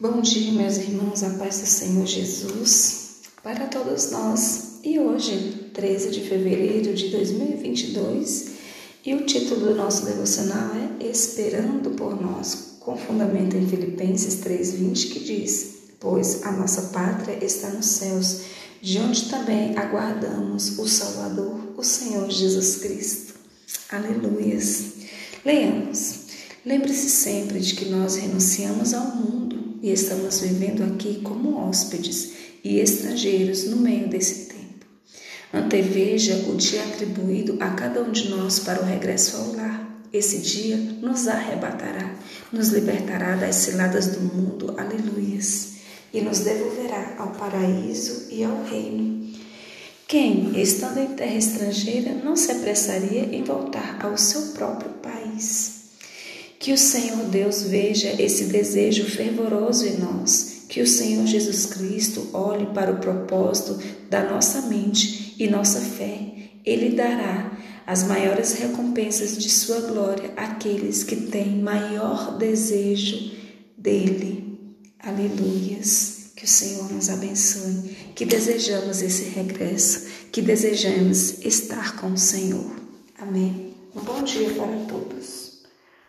Bom dia, meus irmãos, a paz do Senhor Jesus para todos nós. E hoje, 13 de fevereiro de 2022, e o título do nosso devocional é Esperando por Nós, com fundamento em Filipenses 3:20, que diz: Pois a nossa pátria está nos céus, de onde também aguardamos o Salvador, o Senhor Jesus Cristo. Aleluias. Leamos. Lembre-se sempre de que nós renunciamos ao mundo e estamos vivendo aqui como hóspedes e estrangeiros no meio desse tempo. Anteveja o dia atribuído a cada um de nós para o regresso ao lar. Esse dia nos arrebatará, nos libertará das ciladas do mundo, aleluias, e nos devolverá ao paraíso e ao reino. Quem, estando em terra estrangeira, não se apressaria em voltar ao seu próprio país? Que o Senhor Deus veja esse desejo fervoroso em nós, que o Senhor Jesus Cristo olhe para o propósito da nossa mente e nossa fé. Ele dará as maiores recompensas de sua glória àqueles que têm maior desejo dele. Aleluias. Que o Senhor nos abençoe, que desejamos esse regresso, que desejamos estar com o Senhor. Amém. Um bom dia para todos.